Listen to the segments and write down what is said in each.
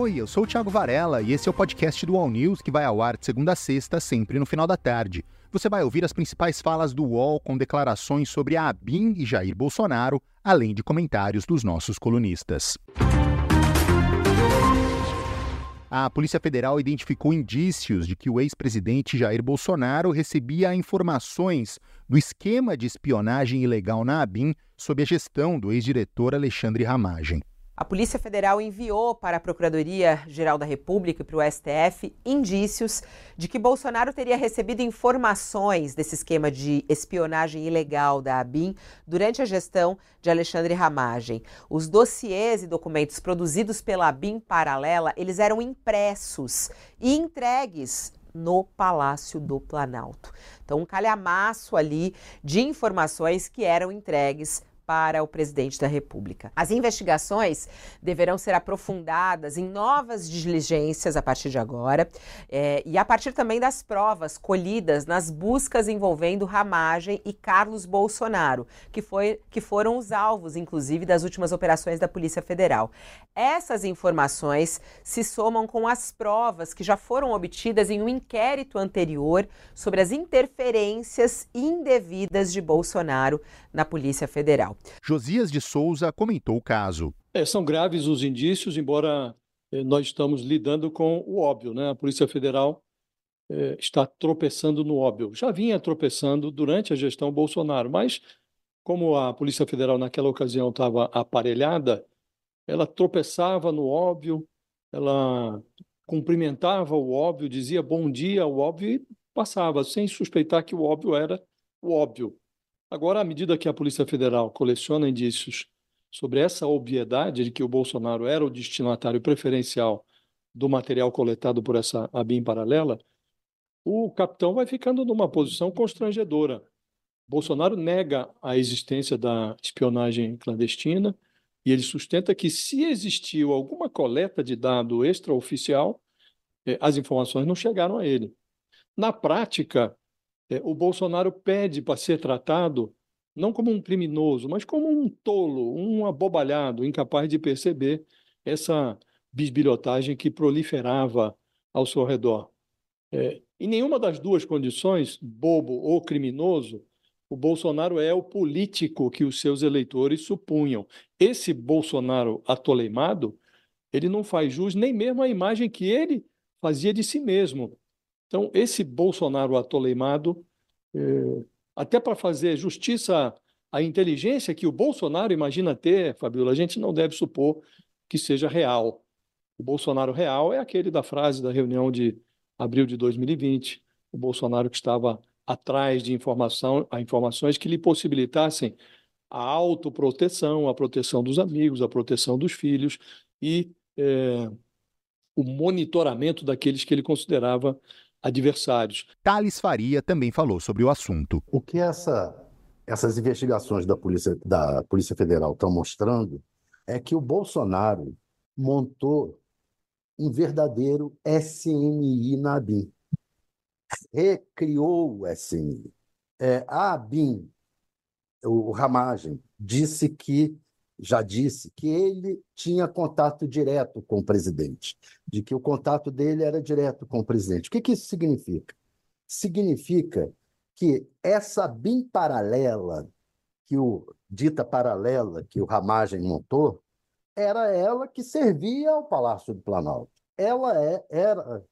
Oi, eu sou o Thiago Varela e esse é o podcast do All News que vai ao ar de segunda a sexta, sempre no final da tarde. Você vai ouvir as principais falas do UOL com declarações sobre a ABIN e Jair Bolsonaro, além de comentários dos nossos colunistas. A Polícia Federal identificou indícios de que o ex-presidente Jair Bolsonaro recebia informações do esquema de espionagem ilegal na ABIN sob a gestão do ex-diretor Alexandre Ramagem. A Polícia Federal enviou para a Procuradoria-Geral da República e para o STF indícios de que Bolsonaro teria recebido informações desse esquema de espionagem ilegal da ABIN durante a gestão de Alexandre Ramagem. Os dossiês e documentos produzidos pela ABIN paralela, eles eram impressos e entregues no Palácio do Planalto. Então, um calhamaço ali de informações que eram entregues para o presidente da República. As investigações deverão ser aprofundadas em novas diligências a partir de agora é, e a partir também das provas colhidas nas buscas envolvendo Ramagem e Carlos Bolsonaro, que, foi, que foram os alvos, inclusive, das últimas operações da Polícia Federal. Essas informações se somam com as provas que já foram obtidas em um inquérito anterior sobre as interferências indevidas de Bolsonaro na Polícia Federal. Josias de Souza comentou o caso. É, são graves os indícios, embora eh, nós estamos lidando com o óbvio, né? A Polícia Federal eh, está tropeçando no óbvio. Já vinha tropeçando durante a gestão Bolsonaro, mas como a Polícia Federal naquela ocasião estava aparelhada, ela tropeçava no óbvio, ela cumprimentava o óbvio, dizia bom dia ao óbvio e passava, sem suspeitar que o óbvio era o óbvio. Agora, à medida que a Polícia Federal coleciona indícios sobre essa obviedade de que o Bolsonaro era o destinatário preferencial do material coletado por essa ABIN paralela, o capitão vai ficando numa posição constrangedora. Bolsonaro nega a existência da espionagem clandestina e ele sustenta que, se existiu alguma coleta de dado extraoficial, eh, as informações não chegaram a ele. Na prática, é, o Bolsonaro pede para ser tratado não como um criminoso, mas como um tolo, um abobalhado, incapaz de perceber essa bisbilhotagem que proliferava ao seu redor. É, em nenhuma das duas condições, bobo ou criminoso, o Bolsonaro é o político que os seus eleitores supunham. Esse Bolsonaro atoleimado, ele não faz jus nem mesmo à imagem que ele fazia de si mesmo. Então, esse Bolsonaro atoleimado, é, até para fazer justiça à inteligência que o Bolsonaro imagina ter, Fabiola, a gente não deve supor que seja real. O Bolsonaro real é aquele da frase da reunião de abril de 2020, o Bolsonaro que estava atrás de informação, a informações que lhe possibilitassem a autoproteção, a proteção dos amigos, a proteção dos filhos e é, o monitoramento daqueles que ele considerava adversários. Thales Faria também falou sobre o assunto. O que essa, essas investigações da Polícia, da Polícia Federal estão mostrando é que o Bolsonaro montou um verdadeiro SNI na ABIN. Recriou o SNI. É, a ABIN, o Ramagem, disse que já disse que ele tinha contato direto com o presidente, de que o contato dele era direto com o presidente. O que, que isso significa? Significa que essa BIM paralela, que o dita paralela que o Ramagem montou, era ela que servia ao Palácio do Planalto. Ela é, era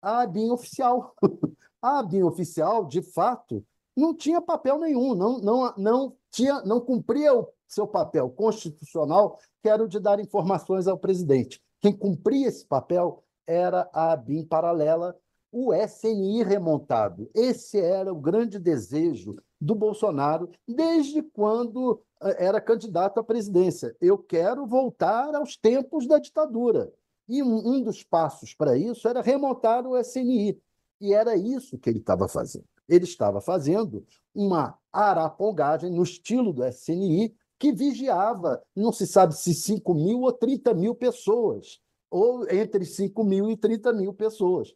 a BIM oficial. A BIM oficial, de fato, não tinha papel nenhum, não, não, não, tinha, não cumpria o seu papel constitucional, que era o de dar informações ao presidente. Quem cumpria esse papel era a ABIN paralela, o SNI remontado. Esse era o grande desejo do Bolsonaro desde quando eh, era candidato à presidência. Eu quero voltar aos tempos da ditadura. E um dos passos para isso era remontar o SNI. E era isso que ele estava fazendo. Ele estava fazendo uma arapongagem no estilo do SNI, que vigiava, não se sabe se 5 mil ou 30 mil pessoas, ou entre 5 mil e 30 mil pessoas.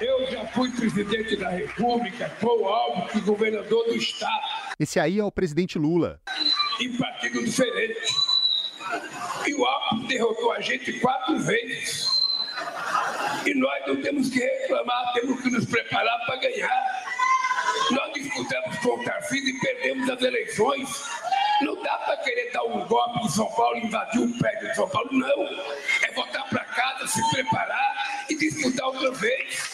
Eu já fui presidente da República, Paul Alves, governador do Estado. Esse aí é o presidente Lula. Em partido diferente. E o Alckmin derrotou a gente quatro vezes. E nós não temos que reclamar, temos que nos preparar para ganhar. Disputamos com o Tarcísio e perdemos as eleições. Não dá para querer dar um golpe em São Paulo, invadir o prédio de São Paulo, não. É voltar para casa, se preparar e disputar outra vez.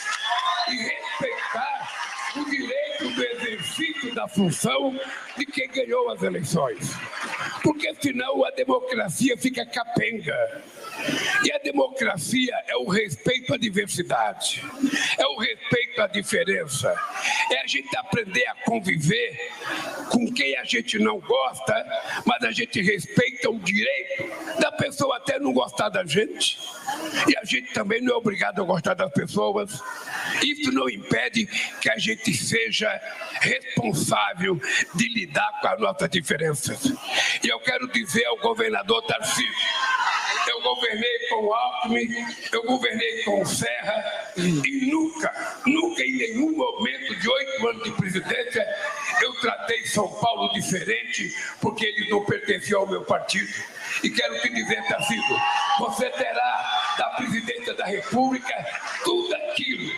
E respeitar o direito do exercício da função de quem ganhou as eleições. Porque senão a democracia fica capenga. E a democracia é o respeito à diversidade, é o respeito à diferença, é a gente aprender a conviver com quem a gente não gosta, mas a gente respeita o direito da pessoa até não gostar da gente. E a gente também não é obrigado a gostar das pessoas. Isso não impede que a gente seja responsável de lidar com as nossas diferenças. E eu quero dizer ao governador Tarcísio, eu governei com o Alckmin, eu governei com o Serra e nunca, nunca em nenhum momento de oito anos de presidência eu tratei São Paulo diferente porque eles não pertenciam ao meu partido. E quero te dizer, Tarcísio, você terá da presidência da República tudo aquilo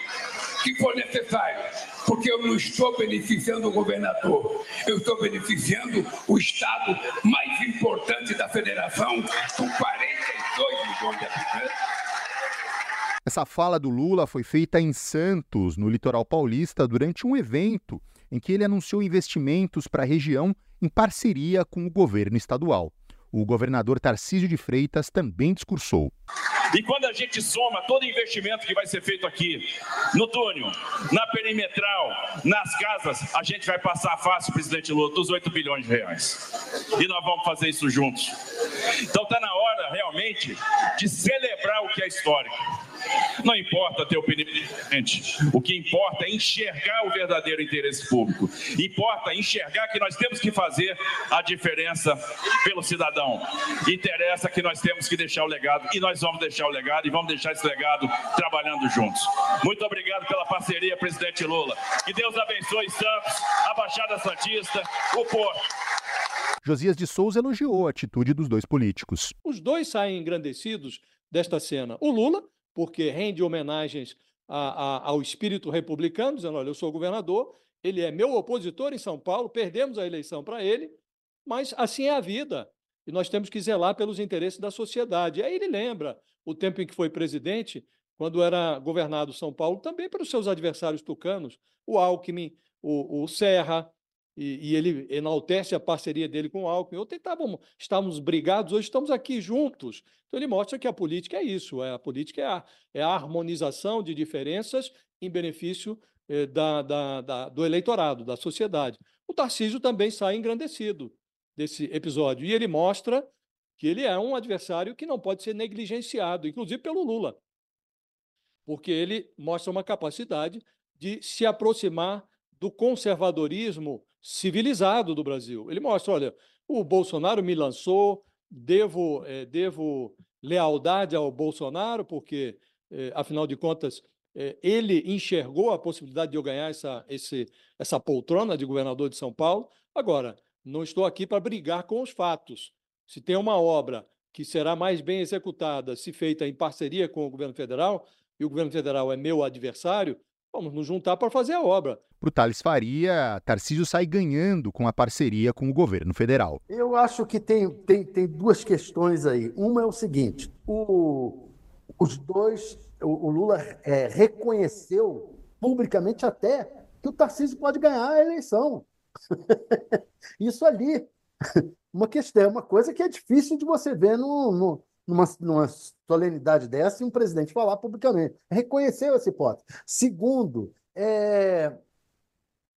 que for necessário, porque eu não estou beneficiando o governador, eu estou beneficiando o estado mais importante da federação, com 42 milhões de habitantes. Essa fala do Lula foi feita em Santos, no litoral paulista, durante um evento em que ele anunciou investimentos para a região em parceria com o governo estadual. O governador Tarcísio de Freitas também discursou. E quando a gente soma todo investimento que vai ser feito aqui, no túnel, na perimetral, nas casas, a gente vai passar fácil, presidente Lula, dos 8 bilhões de reais. E nós vamos fazer isso juntos. Então está na hora, realmente, de celebrar o que é histórico. Não importa ter opinião diferente. O que importa é enxergar o verdadeiro interesse público. Importa enxergar que nós temos que fazer a diferença pelo cidadão. Interessa que nós temos que deixar o legado e nós vamos deixar o legado e vamos deixar esse legado trabalhando juntos. Muito obrigado pela parceria, presidente Lula. Que Deus abençoe Santos, a Baixada Santista, o Porto. Josias de Souza elogiou a atitude dos dois políticos. Os dois saem engrandecidos desta cena. O Lula, porque rende homenagens a, a, ao espírito republicano, dizendo: olha, eu sou governador, ele é meu opositor em São Paulo, perdemos a eleição para ele, mas assim é a vida. E nós temos que zelar pelos interesses da sociedade. E aí ele lembra o tempo em que foi presidente, quando era governado São Paulo, também pelos seus adversários tucanos, o Alckmin, o, o Serra, e, e, ele enaltece a parceria dele com o Alckmin. Ou tentávamos, estávamos brigados, hoje estamos aqui juntos. Então ele mostra que a política é isso, é, a política é a, é a harmonização de diferenças em benefício eh, da, da, da, do eleitorado, da sociedade. O Tarcísio também sai engrandecido desse episódio, e ele mostra que ele é um adversário que não pode ser negligenciado, inclusive pelo Lula, porque ele mostra uma capacidade de se aproximar do conservadorismo civilizado do Brasil. Ele mostra, olha, o Bolsonaro me lançou, devo, é, devo lealdade ao Bolsonaro, porque, é, afinal de contas, é, ele enxergou a possibilidade de eu ganhar essa, esse, essa poltrona de governador de São Paulo. Agora, não estou aqui para brigar com os fatos. Se tem uma obra que será mais bem executada se feita em parceria com o governo federal, e o governo federal é meu adversário, vamos nos juntar para fazer a obra. Para o Thales Faria, Tarcísio sai ganhando com a parceria com o governo federal. Eu acho que tem, tem, tem duas questões aí. Uma é o seguinte: o, os dois, o, o Lula é, reconheceu publicamente até que o Tarcísio pode ganhar a eleição. Isso ali, uma questão, é uma coisa que é difícil de você ver no, no, numa, numa solenidade dessa e um presidente falar publicamente. Reconheceu essa hipótese. Segundo, é,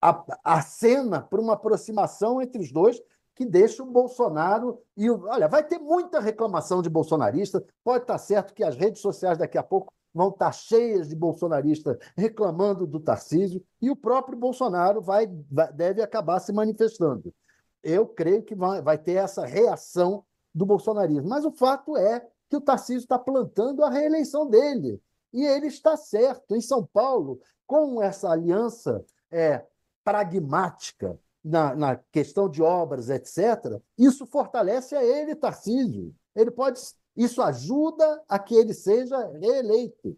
a, a cena para uma aproximação entre os dois que deixa o Bolsonaro e o. Olha, vai ter muita reclamação de bolsonarista. Pode estar certo que as redes sociais daqui a pouco vão estar cheias de bolsonaristas reclamando do Tarcísio, e o próprio Bolsonaro vai, vai deve acabar se manifestando. Eu creio que vai, vai ter essa reação do bolsonarismo. Mas o fato é que o Tarcísio está plantando a reeleição dele. E ele está certo. Em São Paulo, com essa aliança é, pragmática na, na questão de obras, etc., isso fortalece a ele, Tarcísio. ele pode. Isso ajuda a que ele seja reeleito.